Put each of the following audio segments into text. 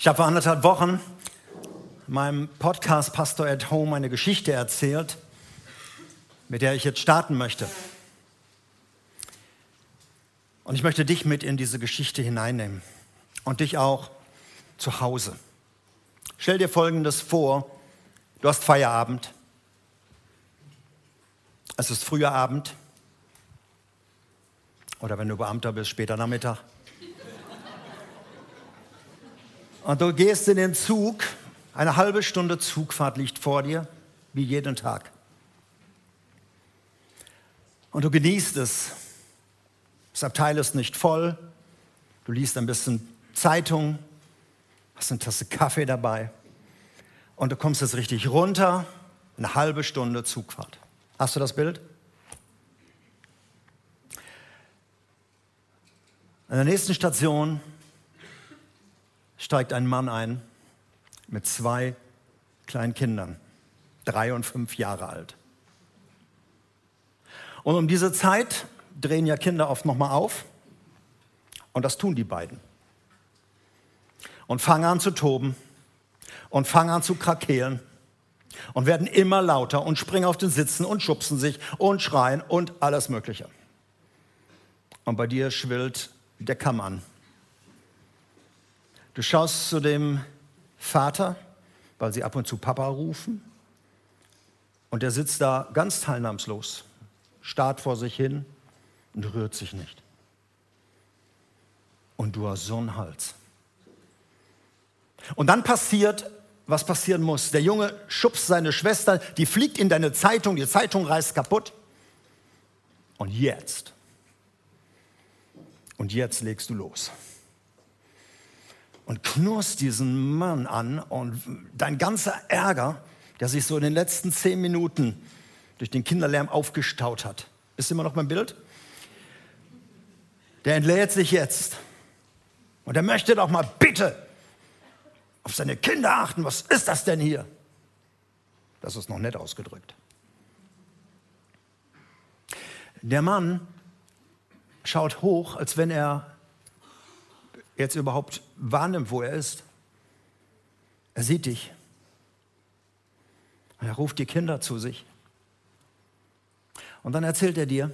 Ich habe vor anderthalb Wochen meinem Podcast Pastor at Home eine Geschichte erzählt, mit der ich jetzt starten möchte. Und ich möchte dich mit in diese Geschichte hineinnehmen und dich auch zu Hause. Stell dir Folgendes vor, du hast Feierabend, es ist früher Abend oder wenn du Beamter bist, später Nachmittag. Und du gehst in den Zug, eine halbe Stunde Zugfahrt liegt vor dir, wie jeden Tag. Und du genießt es. Das Abteil ist nicht voll. Du liest ein bisschen Zeitung, hast eine Tasse Kaffee dabei. Und du kommst jetzt richtig runter, eine halbe Stunde Zugfahrt. Hast du das Bild? An der nächsten Station steigt ein Mann ein mit zwei kleinen Kindern, drei und fünf Jahre alt. Und um diese Zeit drehen ja Kinder oft nochmal auf. Und das tun die beiden. Und fangen an zu toben und fangen an zu krakeelen und werden immer lauter und springen auf den Sitzen und schubsen sich und schreien und alles Mögliche. Und bei dir schwillt der Kamm an. Du schaust zu dem Vater, weil sie ab und zu Papa rufen. Und der sitzt da ganz teilnahmslos, starrt vor sich hin und rührt sich nicht. Und du hast so einen Hals. Und dann passiert, was passieren muss. Der Junge schubst seine Schwester, die fliegt in deine Zeitung, die Zeitung reißt kaputt. Und jetzt, und jetzt legst du los und knurrst diesen Mann an und dein ganzer Ärger, der sich so in den letzten zehn Minuten durch den Kinderlärm aufgestaut hat, ist immer noch mein Bild? Der entlädt sich jetzt. Und er möchte doch mal bitte auf seine Kinder achten. Was ist das denn hier? Das ist noch nett ausgedrückt. Der Mann schaut hoch, als wenn er jetzt überhaupt wahrnimmt, wo er ist. Er sieht dich. Er ruft die Kinder zu sich. Und dann erzählt er dir,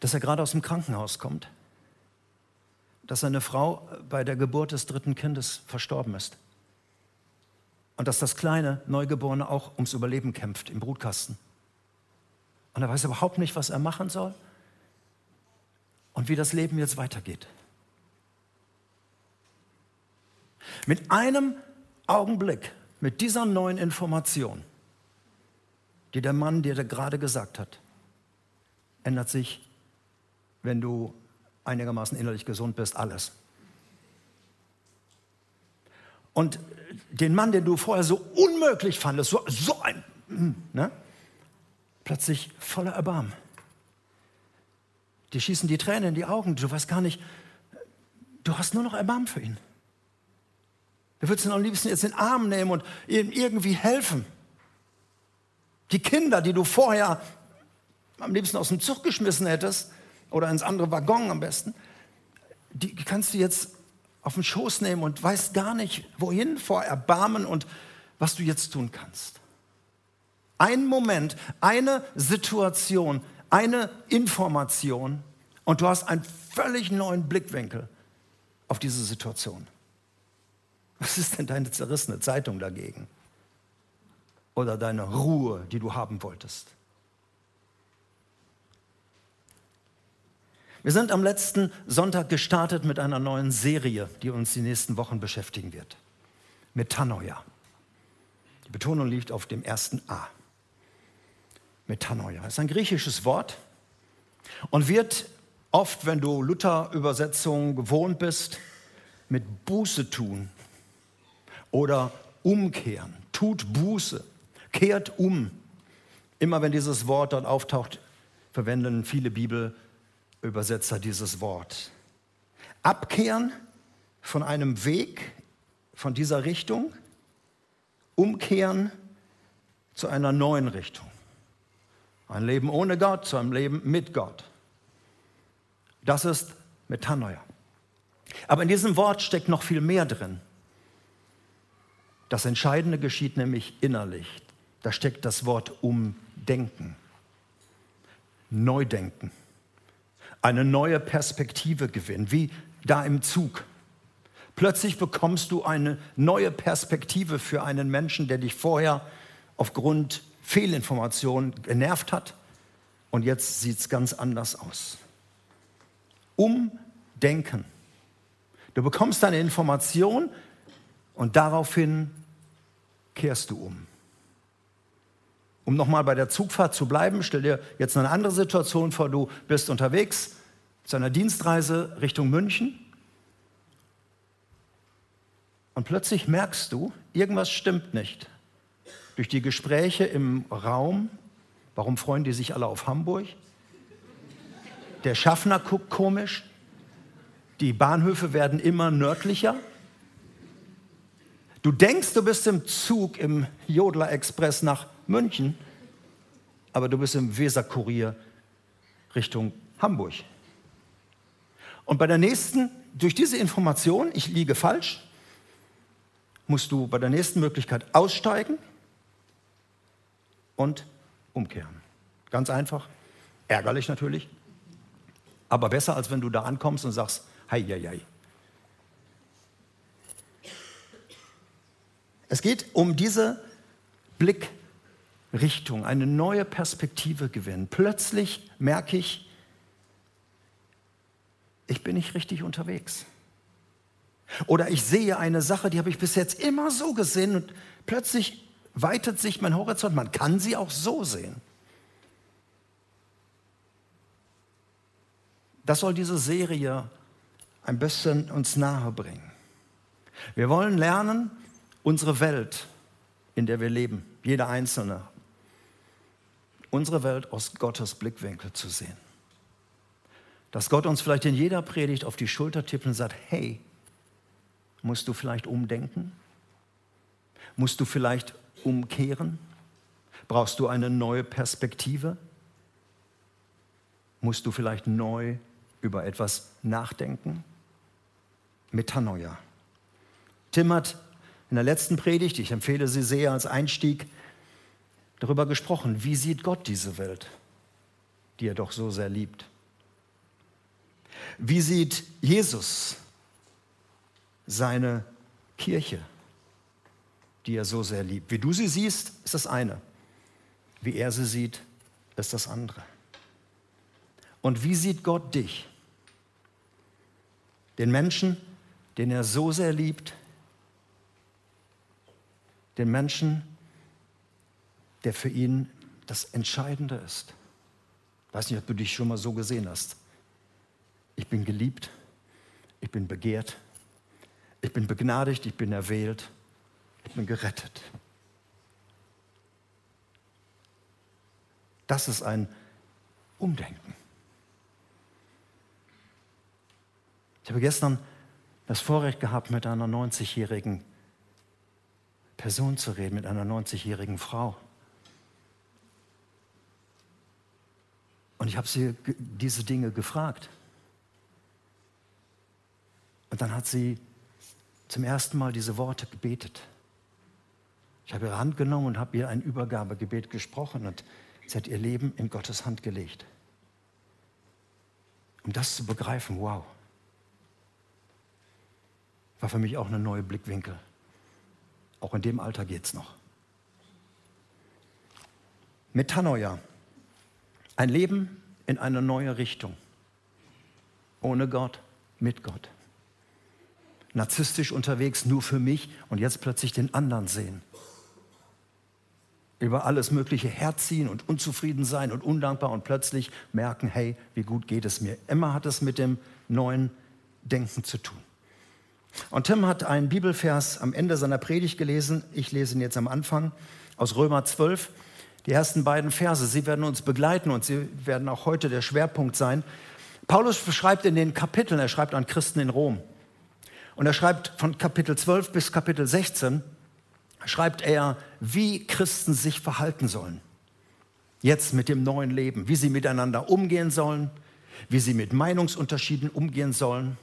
dass er gerade aus dem Krankenhaus kommt, dass seine Frau bei der Geburt des dritten Kindes verstorben ist und dass das kleine Neugeborene auch ums Überleben kämpft im Brutkasten. Und er weiß überhaupt nicht, was er machen soll und wie das Leben jetzt weitergeht. Mit einem Augenblick, mit dieser neuen Information, die der Mann dir gerade gesagt hat, ändert sich, wenn du einigermaßen innerlich gesund bist, alles. Und den Mann, den du vorher so unmöglich fandest, so, so ein, ne? plötzlich voller Erbarmen. Die schießen die Tränen in die Augen, du weißt gar nicht, du hast nur noch Erbarmen für ihn. Du würdest ihn am liebsten jetzt in den Arm nehmen und ihm irgendwie helfen. Die Kinder, die du vorher am liebsten aus dem Zug geschmissen hättest oder ins andere Waggon am besten, die kannst du jetzt auf den Schoß nehmen und weißt gar nicht, wohin vor Erbarmen und was du jetzt tun kannst. Ein Moment, eine Situation, eine Information und du hast einen völlig neuen Blickwinkel auf diese Situation. Was ist denn deine zerrissene Zeitung dagegen? Oder deine Ruhe, die du haben wolltest? Wir sind am letzten Sonntag gestartet mit einer neuen Serie, die uns die nächsten Wochen beschäftigen wird. Metanoia. Die Betonung liegt auf dem ersten A. Metanoia ist ein griechisches Wort und wird oft, wenn du Luther-Übersetzungen gewohnt bist, mit Buße tun oder umkehren. Tut Buße, kehrt um. Immer wenn dieses Wort dort auftaucht, verwenden viele Bibelübersetzer dieses Wort. Abkehren von einem Weg, von dieser Richtung, umkehren zu einer neuen Richtung. Ein Leben ohne Gott zu einem Leben mit Gott. Das ist Metanoia. Aber in diesem Wort steckt noch viel mehr drin. Das Entscheidende geschieht nämlich innerlich. Da steckt das Wort Umdenken, Neudenken, eine neue Perspektive gewinnen, wie da im Zug. Plötzlich bekommst du eine neue Perspektive für einen Menschen, der dich vorher aufgrund Fehlinformationen genervt hat und jetzt sieht es ganz anders aus. Umdenken. Du bekommst eine Information und daraufhin kehrst du um. Um nochmal bei der Zugfahrt zu bleiben, stell dir jetzt eine andere Situation vor. Du bist unterwegs zu einer Dienstreise Richtung München und plötzlich merkst du, irgendwas stimmt nicht. Durch die Gespräche im Raum, warum freuen die sich alle auf Hamburg? Der Schaffner guckt komisch, die Bahnhöfe werden immer nördlicher. Du denkst, du bist im Zug im Jodler Express nach München, aber du bist im Weserkurier Richtung Hamburg. Und bei der nächsten, durch diese Information, ich liege falsch, musst du bei der nächsten Möglichkeit aussteigen und umkehren. Ganz einfach, ärgerlich natürlich, aber besser, als wenn du da ankommst und sagst, hei, hei, hei. Es geht um diese Blickrichtung, eine neue Perspektive gewinnen. Plötzlich merke ich, ich bin nicht richtig unterwegs. Oder ich sehe eine Sache, die habe ich bis jetzt immer so gesehen und plötzlich weitet sich mein Horizont. Man kann sie auch so sehen. Das soll diese Serie ein bisschen uns nahe bringen. Wir wollen lernen, unsere Welt, in der wir leben, jeder Einzelne, unsere Welt aus Gottes Blickwinkel zu sehen. Dass Gott uns vielleicht in jeder Predigt auf die Schulter tippt und sagt, hey, musst du vielleicht umdenken? Musst du vielleicht umkehren? Brauchst du eine neue Perspektive? Musst du vielleicht neu über etwas nachdenken? Metanoia. Tim hat in der letzten Predigt, ich empfehle sie sehr als Einstieg, darüber gesprochen, wie sieht Gott diese Welt, die er doch so sehr liebt. Wie sieht Jesus seine Kirche, die er so sehr liebt? Wie du sie siehst, ist das eine. Wie er sie sieht, ist das andere. Und wie sieht Gott dich? Den Menschen, den er so sehr liebt, den Menschen, der für ihn das Entscheidende ist. Ich weiß nicht, ob du dich schon mal so gesehen hast. Ich bin geliebt, ich bin begehrt, ich bin begnadigt, ich bin erwählt, ich bin gerettet. Das ist ein Umdenken. Ich habe gestern das Vorrecht gehabt, mit einer 90-jährigen Person zu reden, mit einer 90-jährigen Frau. Und ich habe sie diese Dinge gefragt. Und dann hat sie zum ersten Mal diese Worte gebetet. Ich habe ihre Hand genommen und habe ihr ein Übergabegebet gesprochen und sie hat ihr Leben in Gottes Hand gelegt. Um das zu begreifen, wow, war für mich auch eine neue Blickwinkel. Auch in dem Alter geht es noch. Metanoia, ein Leben in eine neue Richtung. Ohne Gott, mit Gott. Narzisstisch unterwegs, nur für mich und jetzt plötzlich den anderen sehen. Über alles Mögliche herziehen und unzufrieden sein und undankbar und plötzlich merken, hey, wie gut geht es mir. Immer hat es mit dem neuen Denken zu tun. Und Tim hat einen Bibelvers am Ende seiner Predigt gelesen. Ich lese ihn jetzt am Anfang aus Römer 12. Die ersten beiden Verse, sie werden uns begleiten und sie werden auch heute der Schwerpunkt sein. Paulus beschreibt in den Kapiteln, er schreibt an Christen in Rom. Und er schreibt von Kapitel 12 bis Kapitel 16, schreibt er, wie Christen sich verhalten sollen. Jetzt mit dem neuen Leben, wie sie miteinander umgehen sollen, wie sie mit Meinungsunterschieden umgehen sollen,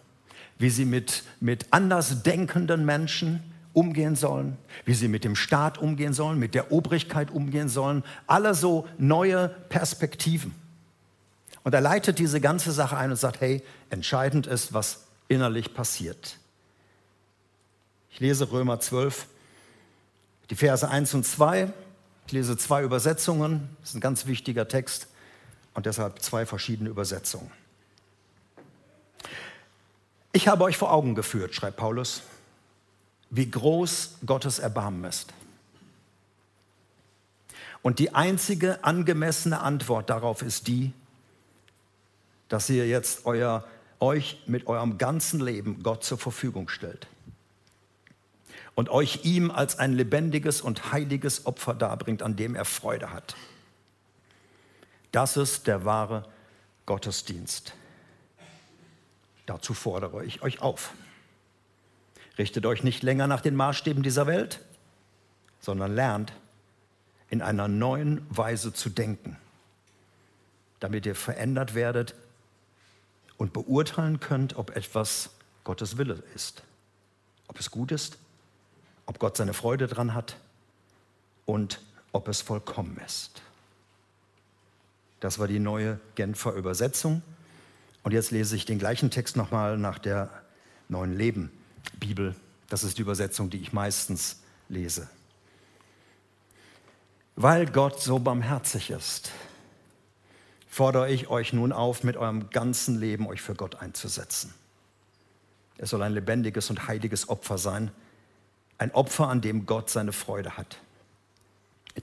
wie sie mit, mit anders denkenden Menschen umgehen sollen, wie sie mit dem Staat umgehen sollen, mit der Obrigkeit umgehen sollen. Alle so neue Perspektiven. Und er leitet diese ganze Sache ein und sagt, hey, entscheidend ist, was innerlich passiert. Ich lese Römer 12, die Verse 1 und 2. Ich lese zwei Übersetzungen. Das ist ein ganz wichtiger Text und deshalb zwei verschiedene Übersetzungen. Ich habe euch vor Augen geführt, schreibt Paulus, wie groß Gottes Erbarmen ist. Und die einzige angemessene Antwort darauf ist die, dass ihr jetzt euer, euch mit eurem ganzen Leben Gott zur Verfügung stellt und euch ihm als ein lebendiges und heiliges Opfer darbringt, an dem er Freude hat. Das ist der wahre Gottesdienst. Dazu fordere ich euch auf. Richtet euch nicht länger nach den Maßstäben dieser Welt, sondern lernt in einer neuen Weise zu denken, damit ihr verändert werdet und beurteilen könnt, ob etwas Gottes Wille ist, ob es gut ist, ob Gott seine Freude dran hat und ob es vollkommen ist. Das war die neue Genfer Übersetzung. Und jetzt lese ich den gleichen Text nochmal nach der neuen Leben Bibel. Das ist die Übersetzung, die ich meistens lese. Weil Gott so barmherzig ist, fordere ich euch nun auf, mit eurem ganzen Leben euch für Gott einzusetzen. Es soll ein lebendiges und heiliges Opfer sein, ein Opfer, an dem Gott seine Freude hat.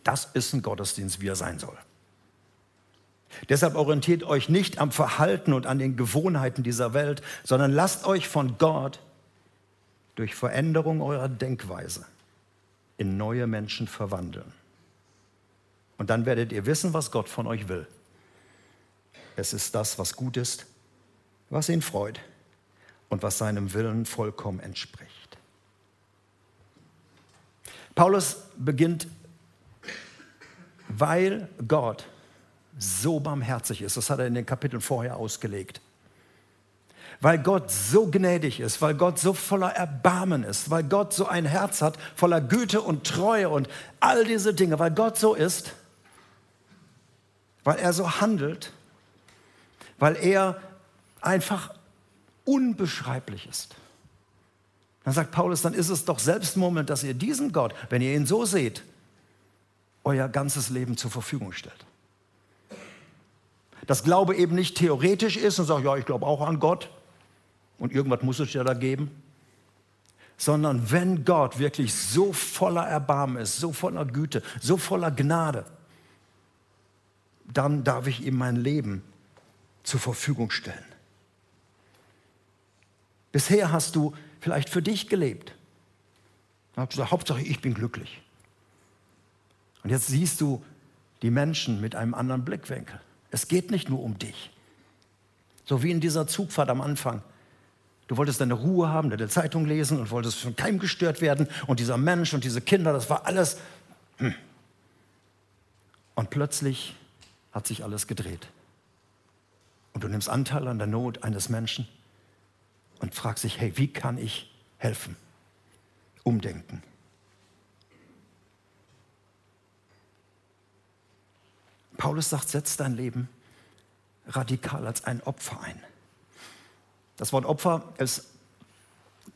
Das ist ein Gottesdienst, wie er sein soll. Deshalb orientiert euch nicht am Verhalten und an den Gewohnheiten dieser Welt, sondern lasst euch von Gott durch Veränderung eurer Denkweise in neue Menschen verwandeln. Und dann werdet ihr wissen, was Gott von euch will. Es ist das, was gut ist, was ihn freut und was seinem Willen vollkommen entspricht. Paulus beginnt, weil Gott so barmherzig ist. Das hat er in den Kapiteln vorher ausgelegt. Weil Gott so gnädig ist, weil Gott so voller Erbarmen ist, weil Gott so ein Herz hat voller Güte und Treue und all diese Dinge, weil Gott so ist, weil er so handelt, weil er einfach unbeschreiblich ist. Dann sagt Paulus, dann ist es doch selbst ein Moment, dass ihr diesen Gott, wenn ihr ihn so seht, euer ganzes Leben zur Verfügung stellt. Dass Glaube eben nicht theoretisch ist und sagt, ja, ich glaube auch an Gott und irgendwas muss es ja da geben, sondern wenn Gott wirklich so voller Erbarmen ist, so voller Güte, so voller Gnade, dann darf ich ihm mein Leben zur Verfügung stellen. Bisher hast du vielleicht für dich gelebt. Und gesagt, Hauptsache ich bin glücklich. Und jetzt siehst du die Menschen mit einem anderen Blickwinkel. Es geht nicht nur um dich. So wie in dieser Zugfahrt am Anfang. Du wolltest deine Ruhe haben, deine Zeitung lesen und wolltest von keinem gestört werden. Und dieser Mensch und diese Kinder, das war alles. Hm. Und plötzlich hat sich alles gedreht. Und du nimmst Anteil an der Not eines Menschen und fragst dich, hey, wie kann ich helfen? Umdenken. Paulus sagt, setz dein Leben radikal als ein Opfer ein. Das Wort Opfer, es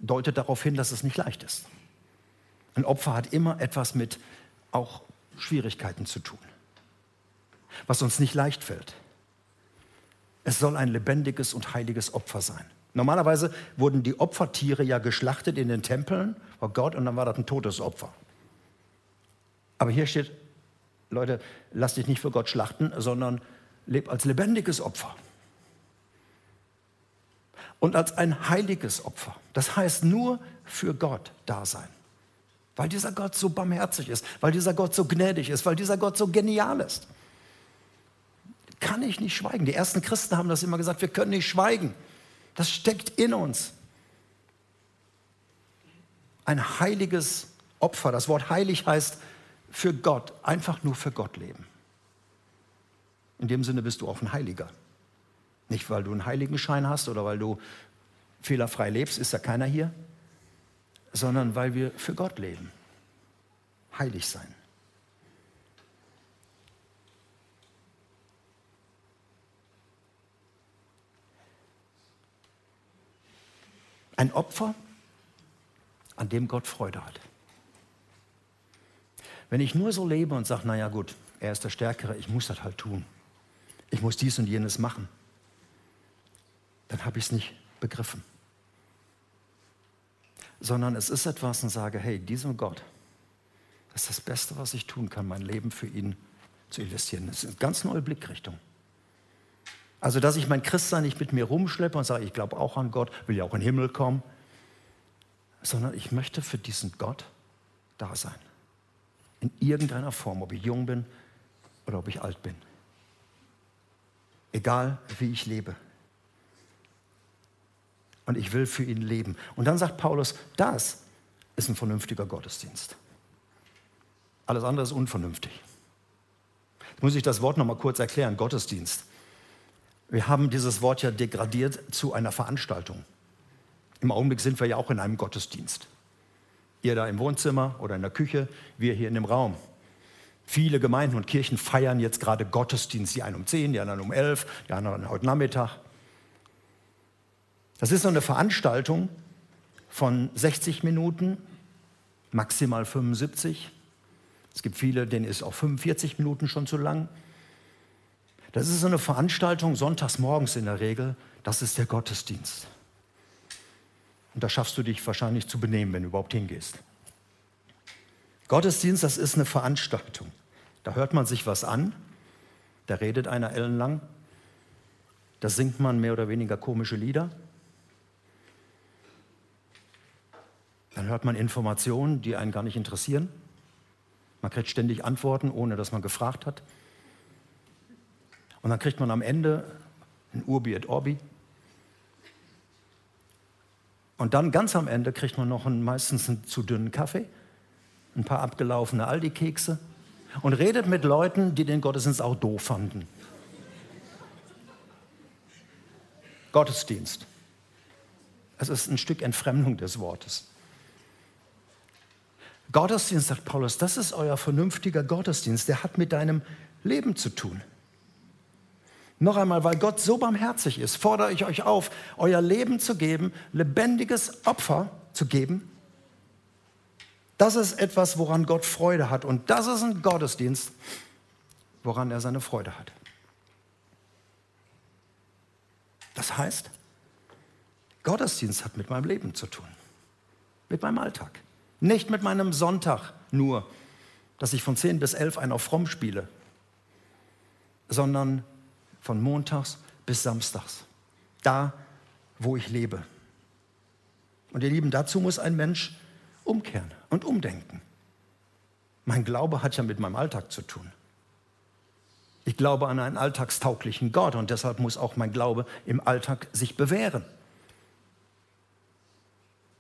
deutet darauf hin, dass es nicht leicht ist. Ein Opfer hat immer etwas mit auch Schwierigkeiten zu tun, was uns nicht leicht fällt. Es soll ein lebendiges und heiliges Opfer sein. Normalerweise wurden die Opfertiere ja geschlachtet in den Tempeln vor Gott und dann war das ein Todesopfer. Aber hier steht Leute, lass dich nicht für Gott schlachten, sondern leb als lebendiges Opfer. Und als ein heiliges Opfer. Das heißt nur für Gott da sein. Weil dieser Gott so barmherzig ist, weil dieser Gott so gnädig ist, weil dieser Gott so genial ist. Kann ich nicht schweigen. Die ersten Christen haben das immer gesagt, wir können nicht schweigen. Das steckt in uns. Ein heiliges Opfer. Das Wort heilig heißt für Gott, einfach nur für Gott leben. In dem Sinne bist du auch ein Heiliger. Nicht, weil du einen Heiligenschein hast oder weil du fehlerfrei lebst, ist ja keiner hier, sondern weil wir für Gott leben. Heilig sein. Ein Opfer, an dem Gott Freude hat. Wenn ich nur so lebe und sage, naja gut, er ist der Stärkere, ich muss das halt tun. Ich muss dies und jenes machen. Dann habe ich es nicht begriffen. Sondern es ist etwas und sage, hey, diesem Gott, das ist das Beste, was ich tun kann, mein Leben für ihn zu investieren. Das ist eine ganz neue Blickrichtung. Also, dass ich mein Christsein nicht mit mir rumschleppe und sage, ich glaube auch an Gott, will ja auch in den Himmel kommen, sondern ich möchte für diesen Gott da sein. In irgendeiner Form, ob ich jung bin oder ob ich alt bin. Egal, wie ich lebe. Und ich will für ihn leben. Und dann sagt Paulus, das ist ein vernünftiger Gottesdienst. Alles andere ist unvernünftig. Jetzt muss ich das Wort noch mal kurz erklären, Gottesdienst. Wir haben dieses Wort ja degradiert zu einer Veranstaltung. Im Augenblick sind wir ja auch in einem Gottesdienst. Ihr da im Wohnzimmer oder in der Küche, wir hier in dem Raum. Viele Gemeinden und Kirchen feiern jetzt gerade Gottesdienst, die einen um 10, die anderen um 11, die anderen heute Nachmittag. Das ist so eine Veranstaltung von 60 Minuten, maximal 75. Es gibt viele, denen ist auch 45 Minuten schon zu lang. Das ist so eine Veranstaltung sonntags morgens in der Regel. Das ist der Gottesdienst. Und da schaffst du dich wahrscheinlich zu benehmen, wenn du überhaupt hingehst. Gottesdienst, das ist eine Veranstaltung. Da hört man sich was an, da redet einer ellenlang, da singt man mehr oder weniger komische Lieder. Dann hört man Informationen, die einen gar nicht interessieren. Man kriegt ständig Antworten, ohne dass man gefragt hat. Und dann kriegt man am Ende ein Urbi et Orbi. Und dann ganz am Ende kriegt man noch einen, meistens einen zu dünnen Kaffee, ein paar abgelaufene Aldi-Kekse und redet mit Leuten, die den Gottesdienst auch doof fanden. Gottesdienst. Es ist ein Stück Entfremdung des Wortes. Gottesdienst, sagt Paulus, das ist euer vernünftiger Gottesdienst, der hat mit deinem Leben zu tun. Noch einmal, weil Gott so barmherzig ist, fordere ich euch auf, euer Leben zu geben, lebendiges Opfer zu geben. Das ist etwas, woran Gott Freude hat. Und das ist ein Gottesdienst, woran er seine Freude hat. Das heißt, Gottesdienst hat mit meinem Leben zu tun, mit meinem Alltag. Nicht mit meinem Sonntag nur, dass ich von 10 bis 11 einen auf fromm spiele, sondern von montags bis samstags. Da, wo ich lebe. Und ihr Lieben, dazu muss ein Mensch umkehren und umdenken. Mein Glaube hat ja mit meinem Alltag zu tun. Ich glaube an einen alltagstauglichen Gott und deshalb muss auch mein Glaube im Alltag sich bewähren.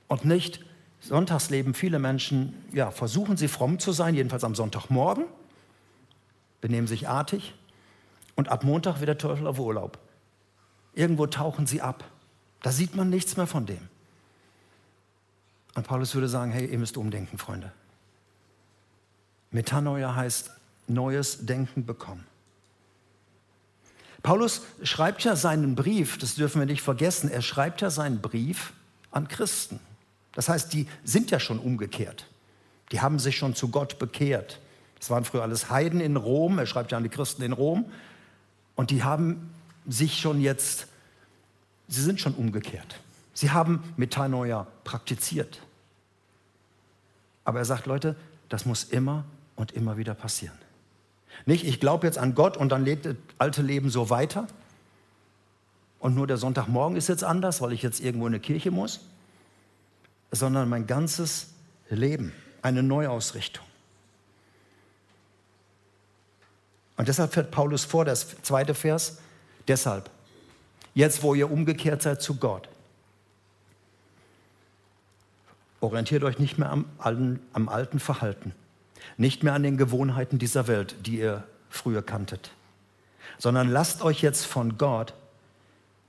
Und nicht, sonntags leben viele Menschen, ja, versuchen sie fromm zu sein, jedenfalls am Sonntagmorgen, benehmen sich artig, und ab Montag wird der Teufel auf Urlaub. Irgendwo tauchen sie ab. Da sieht man nichts mehr von dem. Und Paulus würde sagen, hey, ihr müsst umdenken, Freunde. Metanoia heißt neues Denken bekommen. Paulus schreibt ja seinen Brief, das dürfen wir nicht vergessen, er schreibt ja seinen Brief an Christen. Das heißt, die sind ja schon umgekehrt. Die haben sich schon zu Gott bekehrt. Das waren früher alles Heiden in Rom, er schreibt ja an die Christen in Rom. Und die haben sich schon jetzt, sie sind schon umgekehrt. Sie haben Metanoia praktiziert. Aber er sagt, Leute, das muss immer und immer wieder passieren. Nicht, ich glaube jetzt an Gott und dann lebt das alte Leben so weiter. Und nur der Sonntagmorgen ist jetzt anders, weil ich jetzt irgendwo in eine Kirche muss. Sondern mein ganzes Leben, eine Neuausrichtung. Und deshalb fährt Paulus vor, das zweite Vers, deshalb, jetzt wo ihr umgekehrt seid zu Gott, orientiert euch nicht mehr am alten, am alten Verhalten, nicht mehr an den Gewohnheiten dieser Welt, die ihr früher kanntet, sondern lasst euch jetzt von Gott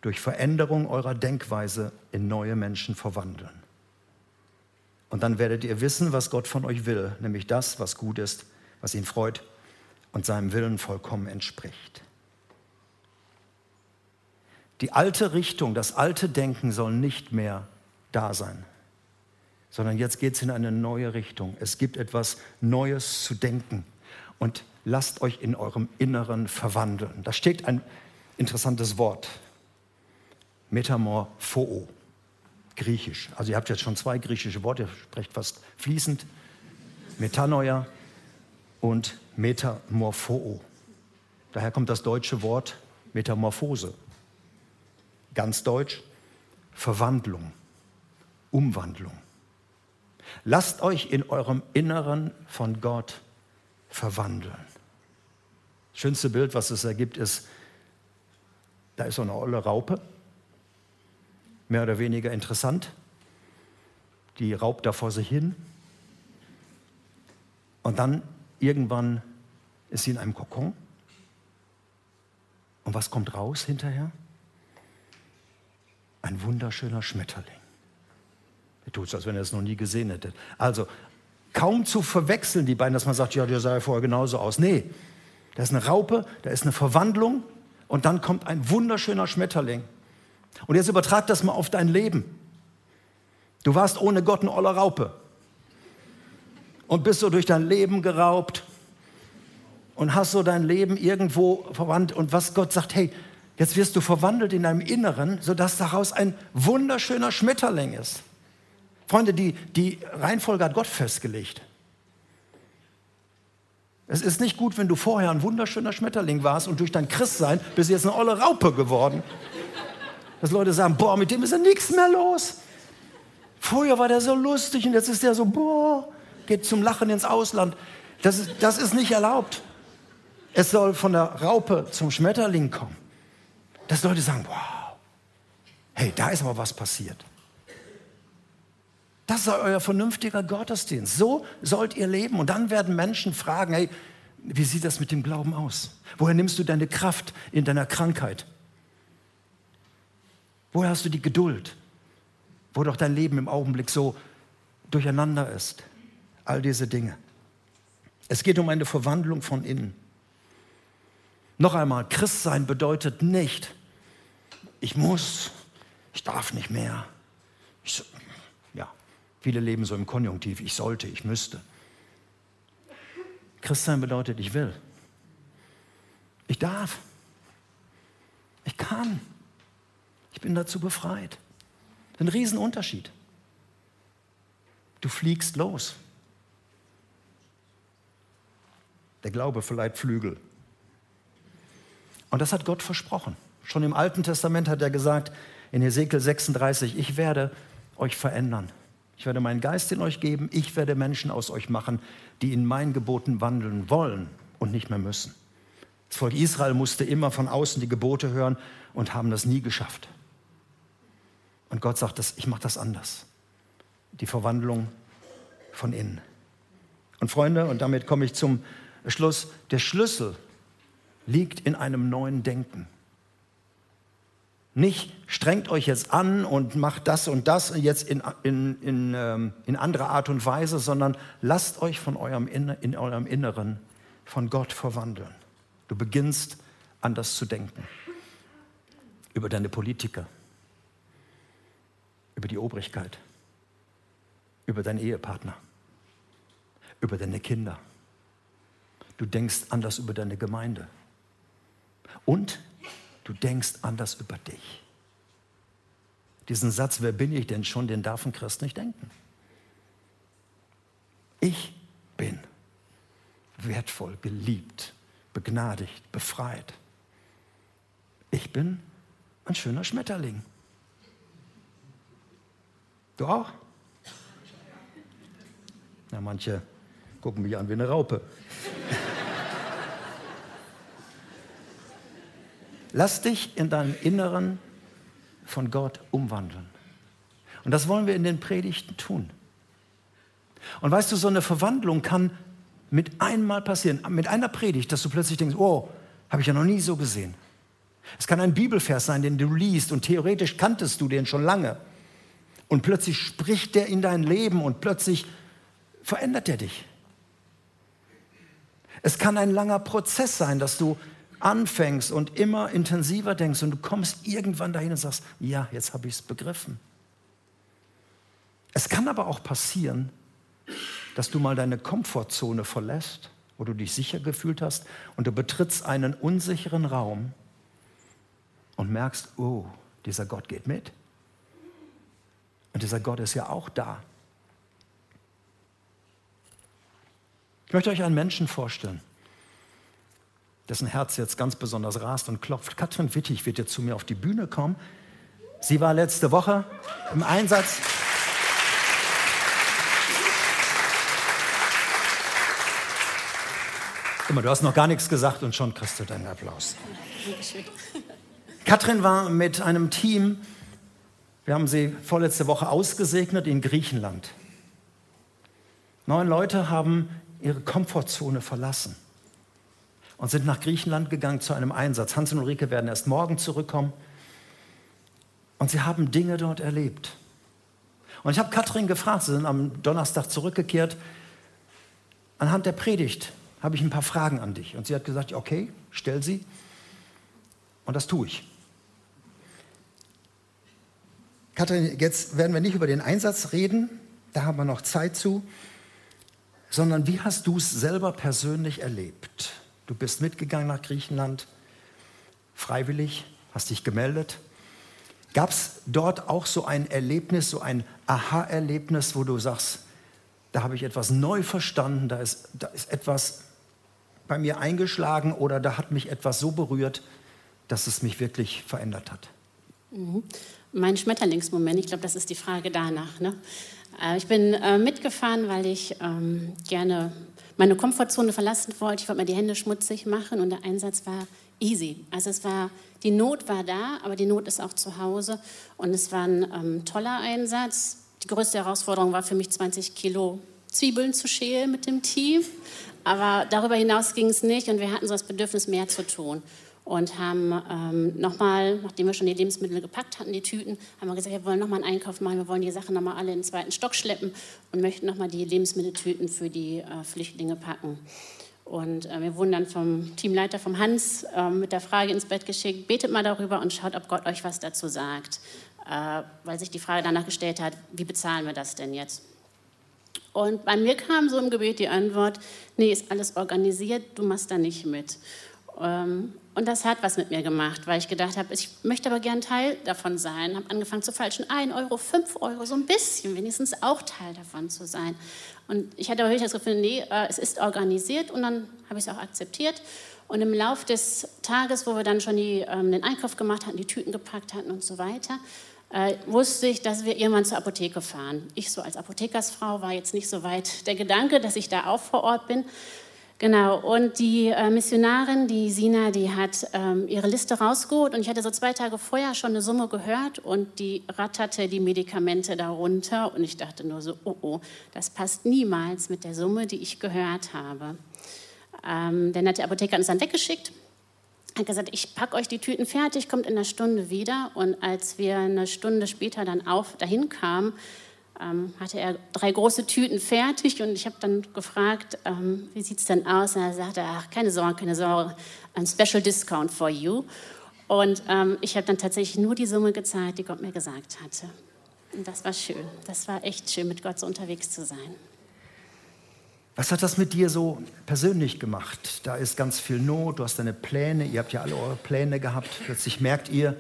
durch Veränderung eurer Denkweise in neue Menschen verwandeln. Und dann werdet ihr wissen, was Gott von euch will, nämlich das, was gut ist, was ihn freut und seinem Willen vollkommen entspricht. Die alte Richtung, das alte Denken soll nicht mehr da sein, sondern jetzt geht es in eine neue Richtung. Es gibt etwas Neues zu denken und lasst euch in eurem Inneren verwandeln. Da steht ein interessantes Wort, Metamorpho, griechisch. Also ihr habt jetzt schon zwei griechische Worte, ihr sprecht fast fließend. Metanoia und Metamorpho. Daher kommt das deutsche Wort Metamorphose. Ganz deutsch, Verwandlung, Umwandlung. Lasst euch in eurem Inneren von Gott verwandeln. Das schönste Bild, was es ergibt, ist, da ist so eine olle Raupe, mehr oder weniger interessant. Die raubt da vor sich hin. Und dann irgendwann ist sie in einem Kokon. Und was kommt raus hinterher? Ein wunderschöner Schmetterling. Er tut es, als wenn er es noch nie gesehen hätte. Also kaum zu verwechseln, die beiden, dass man sagt, ja, der sah ja vorher genauso aus. Nee, da ist eine Raupe, da ist eine Verwandlung und dann kommt ein wunderschöner Schmetterling. Und jetzt übertrag das mal auf dein Leben. Du warst ohne Gott eine olle Raupe und bist so durch dein Leben geraubt und hast so dein Leben irgendwo verwandt und was Gott sagt, hey, jetzt wirst du verwandelt in deinem Inneren, sodass daraus ein wunderschöner Schmetterling ist. Freunde, die, die Reihenfolge hat Gott festgelegt. Es ist nicht gut, wenn du vorher ein wunderschöner Schmetterling warst und durch dein Christsein bist du jetzt eine olle Raupe geworden. Dass Leute sagen, boah, mit dem ist ja nichts mehr los. Vorher war der so lustig und jetzt ist der so, boah, geht zum Lachen ins Ausland. Das ist, das ist nicht erlaubt. Es soll von der Raupe zum Schmetterling kommen. Dass Leute sagen, wow, hey, da ist aber was passiert. Das sei euer vernünftiger Gottesdienst. So sollt ihr leben. Und dann werden Menschen fragen, hey, wie sieht das mit dem Glauben aus? Woher nimmst du deine Kraft in deiner Krankheit? Woher hast du die Geduld? Wo doch dein Leben im Augenblick so durcheinander ist. All diese Dinge. Es geht um eine Verwandlung von innen. Noch einmal, Christsein bedeutet nicht, ich muss, ich darf nicht mehr. Ich, Viele leben so im Konjunktiv, ich sollte, ich müsste. Christsein bedeutet, ich will. Ich darf. Ich kann. Ich bin dazu befreit. Ein Riesenunterschied. Du fliegst los. Der Glaube verleiht Flügel. Und das hat Gott versprochen. Schon im Alten Testament hat er gesagt, in Ezekiel 36, ich werde euch verändern. Ich werde meinen Geist in euch geben. Ich werde Menschen aus euch machen, die in meinen Geboten wandeln wollen und nicht mehr müssen. Das Volk Israel musste immer von außen die Gebote hören und haben das nie geschafft. Und Gott sagt, ich mache das anders. Die Verwandlung von innen. Und Freunde, und damit komme ich zum Schluss, der Schlüssel liegt in einem neuen Denken. Nicht strengt euch jetzt an und macht das und das jetzt in, in, in, ähm, in andere Art und Weise, sondern lasst euch von eurem in eurem Inneren von Gott verwandeln. Du beginnst anders zu denken. Über deine Politiker, über die Obrigkeit, über deinen Ehepartner, über deine Kinder. Du denkst anders über deine Gemeinde. Und Du denkst anders über dich. Diesen Satz, wer bin ich denn schon, den darf ein Christ nicht denken. Ich bin wertvoll, geliebt, begnadigt, befreit. Ich bin ein schöner Schmetterling. Du auch? Na, manche gucken mich an wie eine Raupe. Lass dich in deinem Inneren von Gott umwandeln. Und das wollen wir in den Predigten tun. Und weißt du, so eine Verwandlung kann mit einmal passieren, mit einer Predigt, dass du plötzlich denkst, oh, habe ich ja noch nie so gesehen. Es kann ein Bibelvers sein, den du liest und theoretisch kanntest du den schon lange. Und plötzlich spricht der in dein Leben und plötzlich verändert er dich. Es kann ein langer Prozess sein, dass du anfängst und immer intensiver denkst und du kommst irgendwann dahin und sagst, ja, jetzt habe ich es begriffen. Es kann aber auch passieren, dass du mal deine Komfortzone verlässt, wo du dich sicher gefühlt hast und du betrittst einen unsicheren Raum und merkst, oh, dieser Gott geht mit. Und dieser Gott ist ja auch da. Ich möchte euch einen Menschen vorstellen, dessen Herz jetzt ganz besonders rast und klopft. Katrin Wittig wird jetzt zu mir auf die Bühne kommen. Sie war letzte Woche im Einsatz. Guck mal, du hast noch gar nichts gesagt und schon kriegst du deinen Applaus. Katrin war mit einem Team, wir haben sie vorletzte Woche ausgesegnet in Griechenland. Neun Leute haben ihre Komfortzone verlassen und sind nach Griechenland gegangen zu einem Einsatz. Hans und Ulrike werden erst morgen zurückkommen. Und sie haben Dinge dort erlebt. Und ich habe Katrin gefragt, sie sind am Donnerstag zurückgekehrt. Anhand der Predigt habe ich ein paar Fragen an dich. Und sie hat gesagt, okay, stell sie. Und das tue ich. Katrin, jetzt werden wir nicht über den Einsatz reden, da haben wir noch Zeit zu, sondern wie hast du es selber persönlich erlebt? Du bist mitgegangen nach Griechenland, freiwillig, hast dich gemeldet. Gab es dort auch so ein Erlebnis, so ein Aha-Erlebnis, wo du sagst, da habe ich etwas neu verstanden, da ist, da ist etwas bei mir eingeschlagen oder da hat mich etwas so berührt, dass es mich wirklich verändert hat? Mhm. Mein Schmetterlingsmoment, ich glaube, das ist die Frage danach. Ne? Äh, ich bin äh, mitgefahren, weil ich ähm, gerne meine Komfortzone verlassen wollte. Ich wollte mir die Hände schmutzig machen und der Einsatz war easy. Also es war, die Not war da, aber die Not ist auch zu Hause und es war ein ähm, toller Einsatz. Die größte Herausforderung war für mich 20 Kilo Zwiebeln zu schälen mit dem Team, aber darüber hinaus ging es nicht und wir hatten so das Bedürfnis, mehr zu tun und haben ähm, nochmal, nachdem wir schon die Lebensmittel gepackt hatten, die Tüten, haben wir gesagt, wir wollen nochmal einen Einkauf machen, wir wollen die Sachen nochmal alle in den zweiten Stock schleppen und möchten nochmal die Lebensmitteltüten für die äh, Flüchtlinge packen. Und äh, wir wurden dann vom Teamleiter, vom Hans, äh, mit der Frage ins Bett geschickt, betet mal darüber und schaut, ob Gott euch was dazu sagt. Äh, weil sich die Frage danach gestellt hat, wie bezahlen wir das denn jetzt? Und bei mir kam so im Gebet die Antwort, nee, ist alles organisiert, du machst da nicht mit. Ähm, und das hat was mit mir gemacht, weil ich gedacht habe, ich möchte aber gern Teil davon sein. Habe angefangen zu falschen, 1 Euro, 5 Euro, so ein bisschen, wenigstens auch Teil davon zu sein. Und ich hatte aber wirklich das Gefühl, nee, äh, es ist organisiert und dann habe ich es auch akzeptiert. Und im Laufe des Tages, wo wir dann schon die, ähm, den Einkauf gemacht hatten, die Tüten gepackt hatten und so weiter, äh, wusste ich, dass wir irgendwann zur Apotheke fahren. Ich so als Apothekersfrau war jetzt nicht so weit der Gedanke, dass ich da auch vor Ort bin. Genau, und die äh, Missionarin, die Sina, die hat ähm, ihre Liste rausgeholt und ich hatte so zwei Tage vorher schon eine Summe gehört und die ratterte die Medikamente darunter und ich dachte nur so, oh oh, das passt niemals mit der Summe, die ich gehört habe. Ähm, dann hat der Apotheker uns dann weggeschickt, hat gesagt, ich packe euch die Tüten fertig, kommt in einer Stunde wieder und als wir eine Stunde später dann auf, dahin kamen, ähm, hatte er drei große Tüten fertig und ich habe dann gefragt, ähm, wie sieht es denn aus? Und er sagte, ach, keine Sorge, keine Sorge, ein Special Discount for you. Und ähm, ich habe dann tatsächlich nur die Summe gezahlt, die Gott mir gesagt hatte. Und das war schön. Das war echt schön, mit Gott so unterwegs zu sein. Was hat das mit dir so persönlich gemacht? Da ist ganz viel Not, du hast deine Pläne, ihr habt ja alle eure Pläne gehabt. Plötzlich merkt ihr,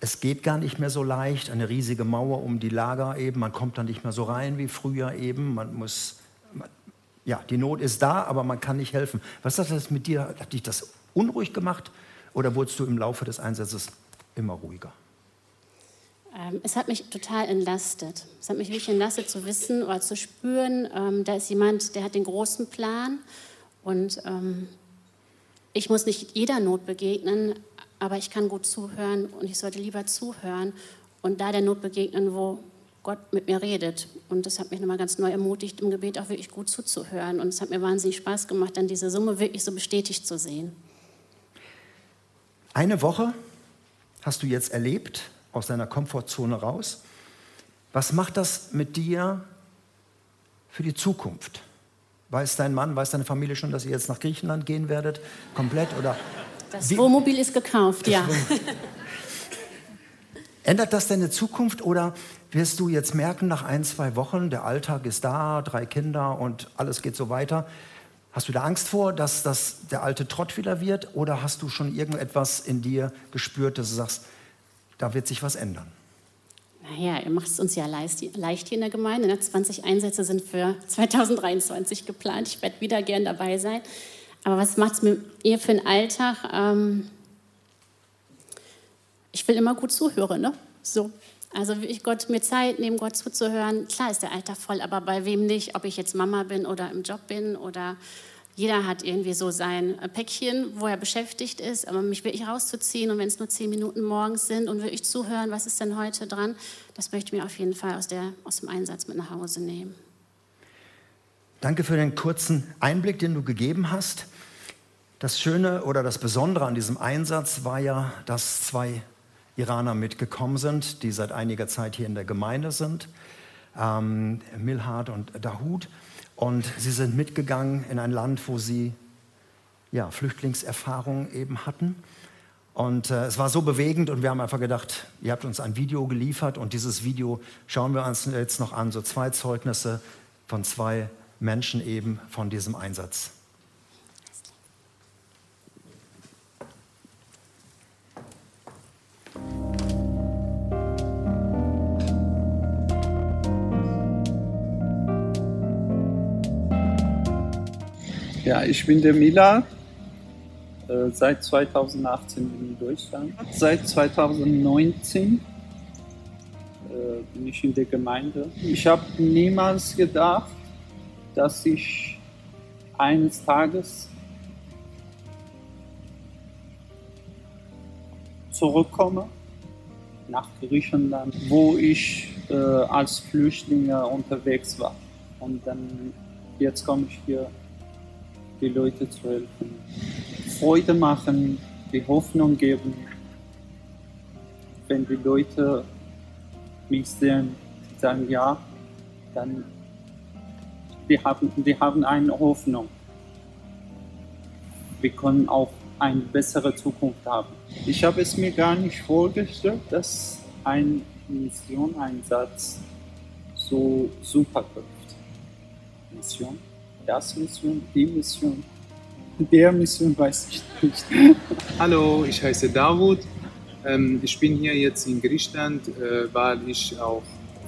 es geht gar nicht mehr so leicht, eine riesige Mauer um die Lager eben, man kommt da nicht mehr so rein wie früher eben, man muss, man, ja, die Not ist da, aber man kann nicht helfen. Was hat das mit dir, hat dich das unruhig gemacht oder wurdest du im Laufe des Einsatzes immer ruhiger? Ähm, es hat mich total entlastet. Es hat mich wirklich entlastet zu wissen oder zu spüren, ähm, da ist jemand, der hat den großen Plan und ähm, ich muss nicht jeder Not begegnen, aber ich kann gut zuhören und ich sollte lieber zuhören und da der Not begegnen, wo Gott mit mir redet. Und das hat mich nochmal ganz neu ermutigt, im Gebet auch wirklich gut zuzuhören. Und es hat mir wahnsinnig Spaß gemacht, dann diese Summe wirklich so bestätigt zu sehen. Eine Woche hast du jetzt erlebt, aus deiner Komfortzone raus. Was macht das mit dir für die Zukunft? Weiß dein Mann, weiß deine Familie schon, dass ihr jetzt nach Griechenland gehen werdet? Komplett oder? Das Wie? Wohnmobil ist gekauft, ja. Ändert das deine Zukunft oder wirst du jetzt merken, nach ein, zwei Wochen, der Alltag ist da, drei Kinder und alles geht so weiter? Hast du da Angst vor, dass das der alte Trott wieder wird oder hast du schon irgendetwas in dir gespürt, dass du sagst, da wird sich was ändern? Naja, ihr macht es uns ja leicht, hier in der Gemeinde. 20 ne? Einsätze sind für 2023 geplant. Ich werde wieder gern dabei sein. Aber was macht es mit ihr für den Alltag? Ähm ich will immer gut zuhören, ne? So. Also ich Gott mir Zeit nehmen, Gott zuzuhören. Klar ist der Alltag voll, aber bei wem nicht? Ob ich jetzt Mama bin oder im Job bin oder jeder hat irgendwie so sein Päckchen, wo er beschäftigt ist, aber mich wirklich rauszuziehen und wenn es nur zehn Minuten morgens sind und wirklich zuhören, was ist denn heute dran, das möchte ich mir auf jeden Fall aus, der, aus dem Einsatz mit nach Hause nehmen. Danke für den kurzen Einblick, den du gegeben hast. Das Schöne oder das Besondere an diesem Einsatz war ja, dass zwei Iraner mitgekommen sind, die seit einiger Zeit hier in der Gemeinde sind, ähm, Milhard und Dahut. Und sie sind mitgegangen in ein Land, wo sie ja, Flüchtlingserfahrungen eben hatten. Und äh, es war so bewegend und wir haben einfach gedacht, ihr habt uns ein Video geliefert und dieses Video schauen wir uns jetzt noch an, so zwei Zeugnisse von zwei Menschen eben von diesem Einsatz. Ja, ich bin der Mila, äh, seit 2018 in Deutschland. Seit 2019 äh, bin ich in der Gemeinde. Ich habe niemals gedacht, dass ich eines Tages zurückkomme nach Griechenland, wo ich äh, als Flüchtling unterwegs war. Und dann jetzt komme ich hier die Leute zu helfen. Freude machen, die Hoffnung geben. Wenn die Leute mich sehen, sagen ja, dann die haben, die haben eine Hoffnung. Wir können auch eine bessere Zukunft haben. Ich habe es mir gar nicht vorgestellt, dass ein Missioneinsatz so super läuft. Mission das Mission, die Mission, der Mission weiß ich nicht. Hallo, ich heiße Davut. Ähm, ich bin hier jetzt in Griechenland, äh, weil ich auch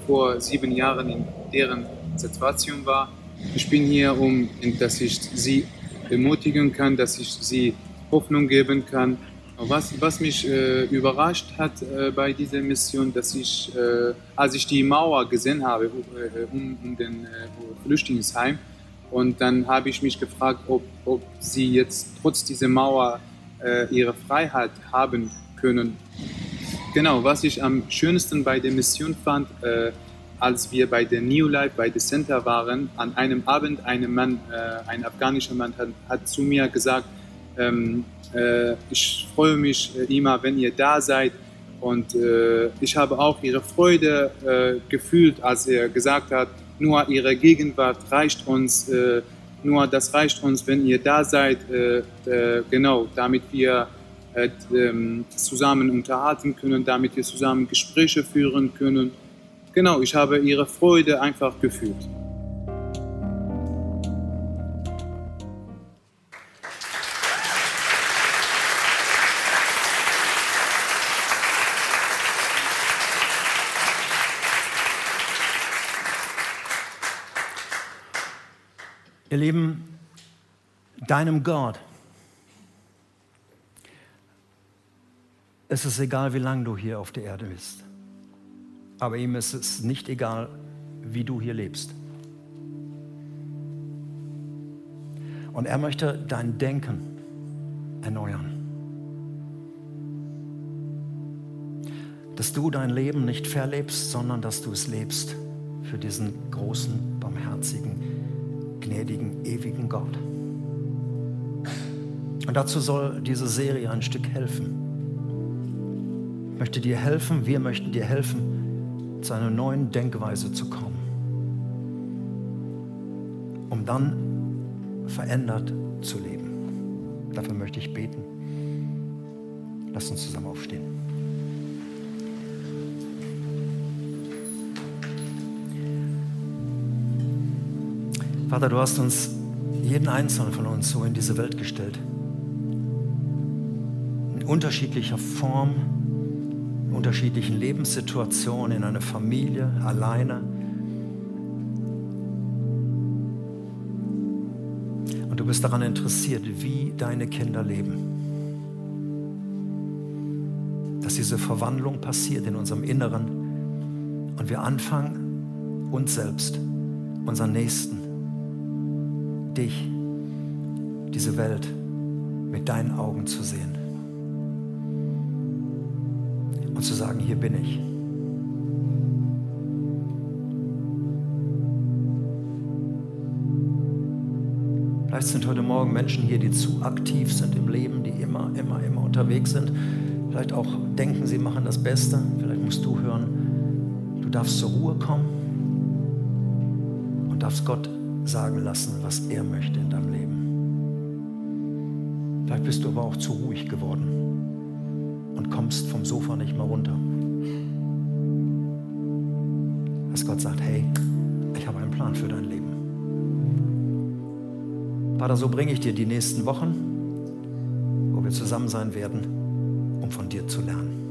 vor sieben Jahren in deren Situation war. Ich bin hier, um, dass ich sie ermutigen kann, dass ich sie Hoffnung geben kann. Was, was mich äh, überrascht hat äh, bei dieser Mission, dass ich, äh, als ich die Mauer gesehen habe äh, um, um den äh, Flüchtlingsheim, und dann habe ich mich gefragt, ob, ob sie jetzt trotz dieser Mauer äh, ihre Freiheit haben können. Genau, was ich am schönsten bei der Mission fand, als wir bei der New Life, bei der Center waren, an einem Abend ein Mann, äh, ein afghanischer Mann hat, hat zu mir gesagt, ähm, äh, ich freue mich äh, immer, wenn ihr da seid. Und äh, ich habe auch ihre Freude gefühlt, als er gesagt hat, nur ihre Gegenwart reicht uns, äh, nur das reicht uns, wenn ihr da seid, äh, äh, genau, damit wir äh, ähm, zusammen unterhalten können, damit wir zusammen Gespräche führen können. Genau, ich habe ihre Freude einfach gefühlt. Ihr Lieben, deinem Gott es ist egal, wie lange du hier auf der Erde bist. Aber ihm ist es nicht egal, wie du hier lebst. Und er möchte dein Denken erneuern. Dass du dein Leben nicht verlebst, sondern dass du es lebst für diesen großen, barmherzigen, gnädigen, ewigen Gott. Und dazu soll diese Serie ein Stück helfen. möchte dir helfen, wir möchten dir helfen, zu einer neuen Denkweise zu kommen, um dann verändert zu leben. Dafür möchte ich beten. Lass uns zusammen aufstehen. Vater, du hast uns, jeden Einzelnen von uns, so in diese Welt gestellt. In unterschiedlicher Form, unterschiedlichen Lebenssituationen, in einer Familie, alleine. Und du bist daran interessiert, wie deine Kinder leben. Dass diese Verwandlung passiert in unserem Inneren und wir anfangen, uns selbst, unseren Nächsten, dich, diese Welt mit deinen Augen zu sehen. Und zu sagen, hier bin ich. Vielleicht sind heute Morgen Menschen hier, die zu aktiv sind im Leben, die immer, immer, immer unterwegs sind. Vielleicht auch denken, sie machen das Beste. Vielleicht musst du hören, du darfst zur Ruhe kommen und darfst Gott sagen lassen, was er möchte in deinem Leben. Vielleicht bist du aber auch zu ruhig geworden kommst vom Sofa nicht mehr runter. Dass Gott sagt, hey, ich habe einen Plan für dein Leben. Vater, so bringe ich dir die nächsten Wochen, wo wir zusammen sein werden, um von dir zu lernen.